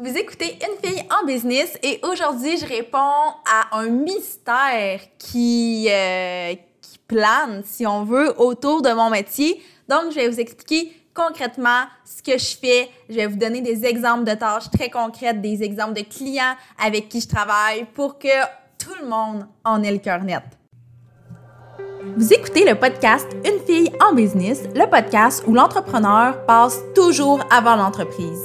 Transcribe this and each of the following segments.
Vous écoutez Une fille en business et aujourd'hui, je réponds à un mystère qui, euh, qui plane, si on veut, autour de mon métier. Donc, je vais vous expliquer concrètement ce que je fais. Je vais vous donner des exemples de tâches très concrètes, des exemples de clients avec qui je travaille pour que tout le monde en ait le cœur net. Vous écoutez le podcast Une fille en business, le podcast où l'entrepreneur passe toujours avant l'entreprise.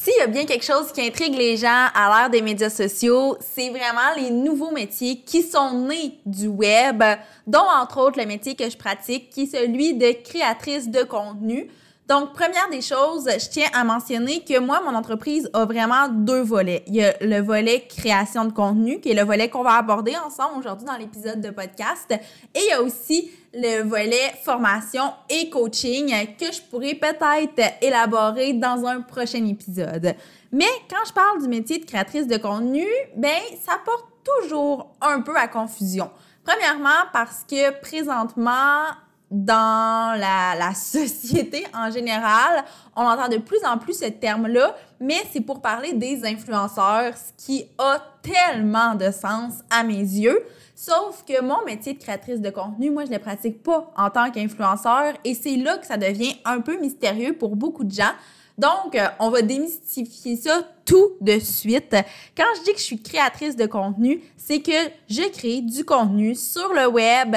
S'il y a bien quelque chose qui intrigue les gens à l'ère des médias sociaux, c'est vraiment les nouveaux métiers qui sont nés du web, dont entre autres le métier que je pratique, qui est celui de créatrice de contenu. Donc, première des choses, je tiens à mentionner que moi, mon entreprise a vraiment deux volets. Il y a le volet création de contenu, qui est le volet qu'on va aborder ensemble aujourd'hui dans l'épisode de podcast. Et il y a aussi le volet formation et coaching que je pourrais peut-être élaborer dans un prochain épisode. Mais quand je parle du métier de créatrice de contenu, ben, ça porte toujours un peu à confusion. Premièrement, parce que présentement, dans la, société en général, on entend de plus en plus ce terme-là, mais c'est pour parler des influenceurs, ce qui a tellement de sens à mes yeux. Sauf que mon métier de créatrice de contenu, moi, je ne le pratique pas en tant qu'influenceur et c'est là que ça devient un peu mystérieux pour beaucoup de gens. Donc, euh, on va démystifier ça tout de suite. Quand je dis que je suis créatrice de contenu, c'est que je crée du contenu sur le web,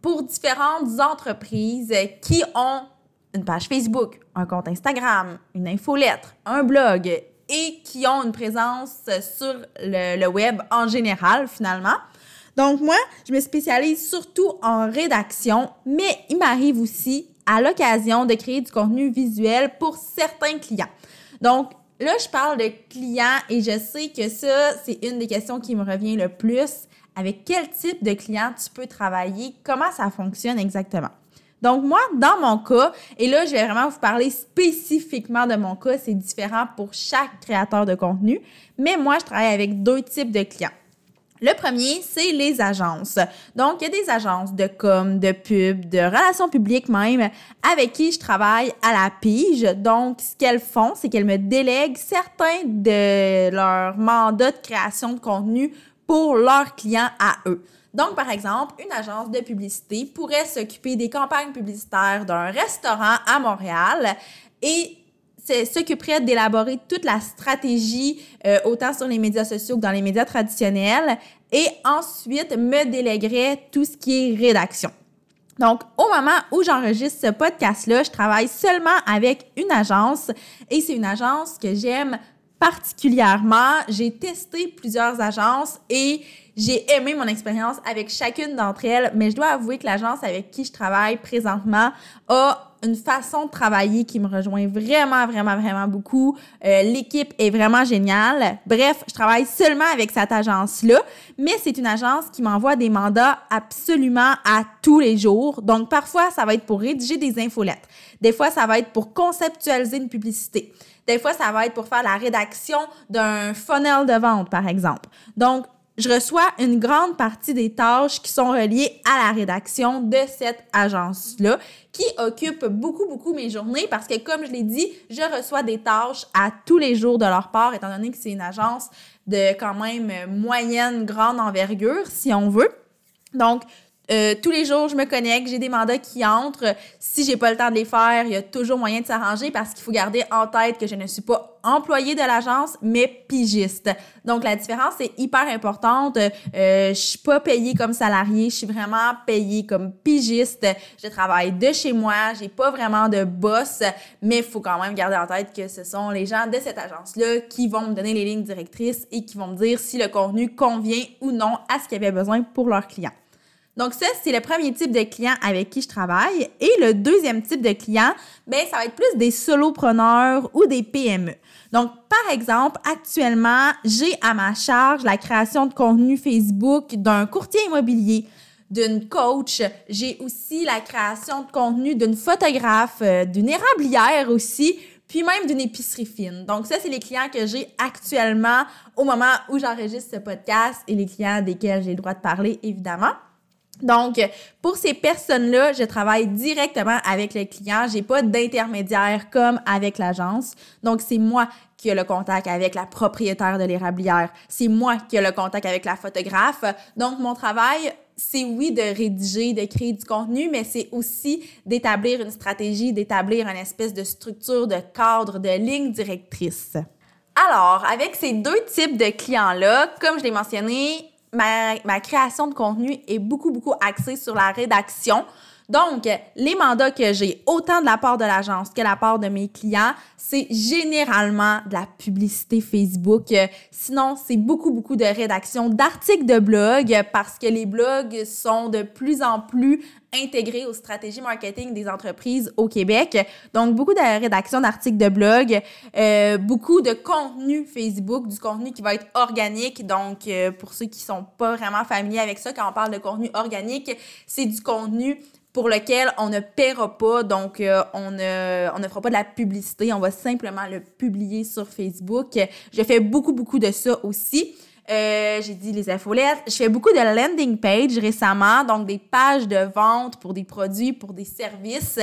pour différentes entreprises qui ont une page Facebook, un compte Instagram, une infolettre, un blog et qui ont une présence sur le, web en général finalement. Donc moi, je me spécialise surtout en rédaction, mais il m'arrive aussi à l'occasion de créer du contenu visuel pour certains clients. Donc là, je parle de clients et je sais que ça, c'est une des questions qui me revient le plus avec quel type de client tu peux travailler, comment ça fonctionne exactement. Donc moi, dans mon cas, et là, je vais vraiment vous parler spécifiquement de mon cas, c'est différent pour chaque créateur de contenu, mais moi, je travaille avec deux types de clients. Le premier, c'est les agences. Donc, il y a des agences de com, de pub, de relations publiques même, avec qui je travaille à la pige. Donc, ce qu'elles font, c'est qu'elles me délèguent certains de leurs mandats de création de contenu pour leurs clients à eux. Donc, par exemple, une agence de publicité pourrait s'occuper des campagnes publicitaires d'un restaurant à Montréal et s'occuperait d'élaborer toute la stratégie, euh, autant sur les médias sociaux que dans les médias traditionnels, et ensuite me déléguerait tout ce qui est rédaction. Donc, au moment où j'enregistre ce podcast-là, je travaille seulement avec une agence et c'est une agence que j'aime particulièrement. J'ai testé plusieurs agences et j'ai aimé mon expérience avec chacune d'entre elles, mais je dois avouer que l'agence avec qui je travaille présentement a une façon de travailler qui me rejoint vraiment, vraiment, vraiment beaucoup. Euh, l'équipe est vraiment géniale. Bref, je travaille seulement avec cette agence-là, mais c'est une agence qui m'envoie des mandats absolument à tous les jours. Donc, parfois, ça va être pour rédiger des infolettes. Des fois, ça va être pour conceptualiser une publicité. Des fois, ça va être pour faire la rédaction d'un funnel de vente, par exemple. Donc, je reçois une grande partie des tâches qui sont reliées à la rédaction de cette agence-là, qui occupe beaucoup, beaucoup mes journées parce que, comme je l'ai dit, je reçois des tâches à tous les jours de leur part, étant donné que c'est une agence de quand même moyenne, grande envergure, si on veut. Donc, euh, tous les jours, je me connecte, j'ai des mandats qui entrent. Si j'ai pas le temps de les faire, il y a toujours moyen de s'arranger parce qu'il faut garder en tête que je ne suis pas employée de l'agence, mais pigiste. Donc la différence est hyper importante. Euh, je suis pas payée comme salariée, je suis vraiment payée comme pigiste. Je travaille de chez moi, j'ai pas vraiment de boss, mais il faut quand même garder en tête que ce sont les gens de cette agence-là qui vont me donner les lignes directrices et qui vont me dire si le contenu convient ou non à ce qu'ils avaient besoin pour leurs clients. Donc ça, c'est le premier type de client avec qui je travaille. Et le deuxième type de client, ben ça va être plus des solopreneurs ou des PME. Donc, par exemple, actuellement, j'ai à ma charge la création de contenu Facebook d'un courtier immobilier, d'une coach. J'ai aussi la création de contenu d'une photographe, euh, d'une érablière aussi, puis même d'une épicerie fine. Donc ça, c'est les clients que j'ai actuellement au moment où j'enregistre ce podcast et les clients desquels j'ai le droit de parler, évidemment. Donc, pour ces personnes-là, je travaille directement avec le client. J'ai pas d'intermédiaire comme avec l'agence. Donc, c'est moi qui ai le contact avec la propriétaire de l'érablière. C'est moi qui ai le contact avec la photographe. Donc, mon travail, c'est oui de rédiger, de créer du contenu, mais c'est aussi d'établir une stratégie, d'établir une espèce de structure, de cadre, de ligne directrice. Alors, avec ces deux types de clients-là, comme je l'ai mentionné, ma, création de contenu est beaucoup, beaucoup axée sur la rédaction. Donc, les mandats que j'ai, autant de la part de l'agence que de la part de mes clients, c'est généralement de la publicité Facebook. Sinon, c'est beaucoup, beaucoup de rédaction d'articles de blog parce que les blogs sont de plus en plus intégrés aux stratégies marketing des entreprises au Québec. Donc, beaucoup de rédaction d'articles de blog, euh, beaucoup de contenu Facebook, du contenu qui va être organique. Donc, euh, pour ceux qui sont pas vraiment familiers avec ça, quand on parle de contenu organique, c'est du contenu pour lequel on ne paiera pas, donc euh, on, ne, on ne fera pas de la publicité, on va simplement le publier sur Facebook. Je fais beaucoup, beaucoup de ça aussi. Euh, j'ai dit les infolettes. Je fais beaucoup de landing page récemment, donc des pages de vente pour des produits, pour des services.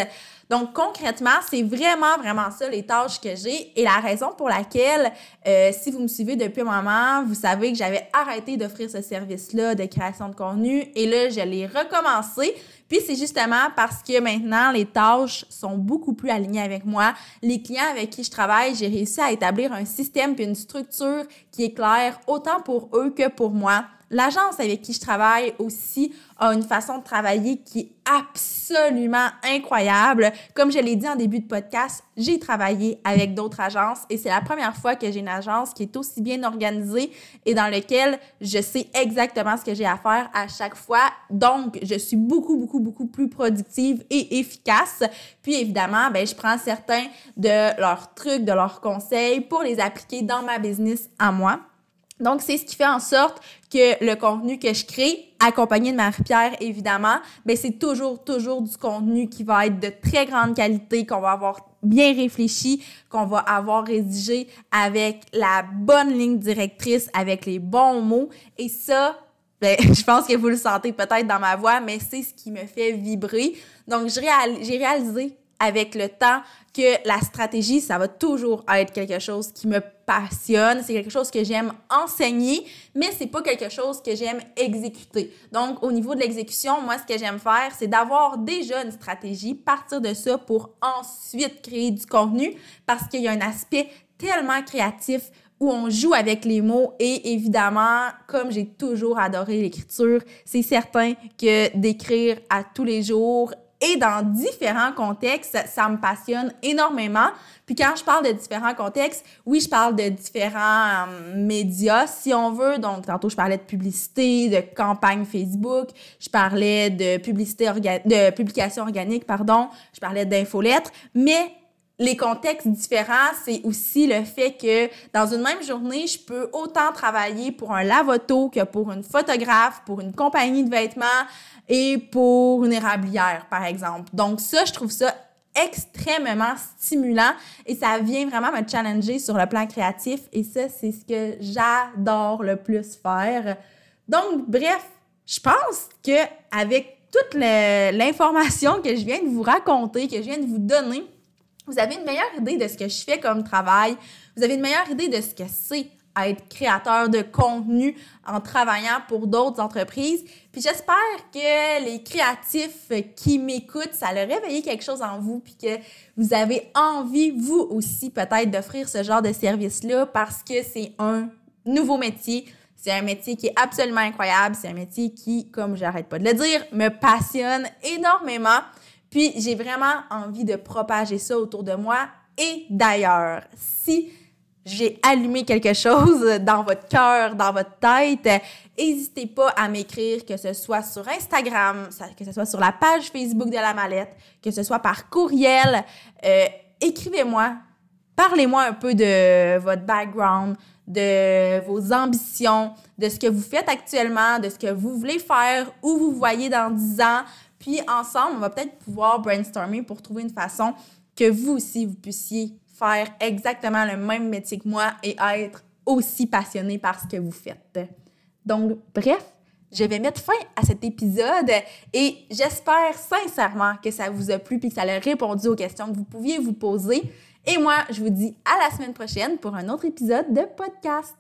Donc concrètement, c'est vraiment, vraiment ça les tâches que j'ai et la raison pour laquelle, euh, si vous me suivez depuis un moment, vous savez que j'avais arrêté d'offrir ce service-là de création de contenu et là, je l'ai recommencé puis c'est justement parce que maintenant, les tâches sont beaucoup plus alignées avec moi. Les clients avec qui je travaille, j'ai réussi à établir un système puis une structure qui est claire autant pour eux que pour moi. L'agence avec qui je travaille aussi a une façon de travailler qui est absolument incroyable. Comme je l'ai dit en début de podcast, j'ai travaillé avec d'autres agences et c'est la première fois que j'ai une agence qui est aussi bien organisée et dans laquelle je sais exactement ce que j'ai à faire à chaque fois. Donc, je suis beaucoup, beaucoup, beaucoup plus productive et efficace. Puis évidemment, ben, je prends certains de leurs trucs, de leurs conseils pour les appliquer dans ma business à moi. Donc, c'est ce qui fait en sorte que le contenu que je crée, accompagné de Marie-Pierre, évidemment, ben c'est toujours, toujours du contenu qui va être de très grande qualité, qu'on va avoir bien réfléchi, qu'on va avoir rédigé avec la bonne ligne directrice, avec les bons mots. Et ça, ben, je pense que vous le sentez peut-être dans ma voix, mais c'est ce qui me fait vibrer. Donc, j'ai réalisé avec le temps que la stratégie, ça va toujours être quelque chose qui me passionne, c'est quelque chose que j'aime enseigner, mais c'est pas quelque chose que j'aime exécuter. Donc, au niveau de l'exécution, moi, ce que j'aime faire, c'est d'avoir déjà une stratégie, partir de ça pour ensuite créer du contenu parce qu'il y a un aspect tellement créatif où on joue avec les mots et évidemment, comme j'ai toujours adoré l'écriture, c'est certain que d'écrire à tous les jours et dans différents contextes, ça me passionne énormément. Puis quand je parle de différents contextes, oui, je parle de différents euh, médias, si on veut. Donc, tantôt, je parlais de publicité, de campagne Facebook, je parlais de publicité de publication organique, pardon, je parlais d'infolettres, mais les contextes différents, c'est aussi le fait que dans une même journée, je peux autant travailler pour un lavoto que pour une photographe, pour une compagnie de vêtements, et pour une érablière, par exemple. Donc ça, je trouve ça extrêmement stimulant et ça vient vraiment me challenger sur le plan créatif et ça, c'est ce que j'adore le plus faire. Donc, bref, je pense que avec toute l'information que je viens de vous raconter, que je viens de vous donner, vous avez une meilleure idée de ce que je fais comme travail, vous avez une meilleure idée de ce que c'est être créateur de contenu en travaillant pour d'autres entreprises. Puis j'espère que les créatifs qui m'écoutent, ça leur réveillé quelque chose en vous, puis que vous avez envie, vous aussi, peut-être d'offrir ce genre de service-là parce que c'est un nouveau métier. C'est un métier qui est absolument incroyable. C'est un métier qui, comme j'arrête pas de le dire, me passionne énormément. Puis j'ai vraiment envie de propager ça autour de moi et d'ailleurs. Si j'ai allumé quelque chose dans votre cœur, dans votre tête, n'hésitez pas à m'écrire, que ce soit sur Instagram, que ce soit sur la page Facebook de la mallette, que ce soit par courriel. Euh, écrivez-moi, parlez-moi un peu de votre background, de vos ambitions, de ce que vous faites actuellement, de ce que vous voulez faire, où vous voyez dans 10 ans. Puis ensemble, on va peut-être pouvoir brainstormer pour trouver une façon que vous aussi, vous puissiez faire exactement le même métier que moi et être aussi passionné par ce que vous faites. Donc, bref, je vais mettre fin à cet épisode et j'espère sincèrement que ça vous a plu et que ça a répondu aux questions que vous pouviez vous poser. Et moi, je vous dis à la semaine prochaine pour un autre épisode de podcast.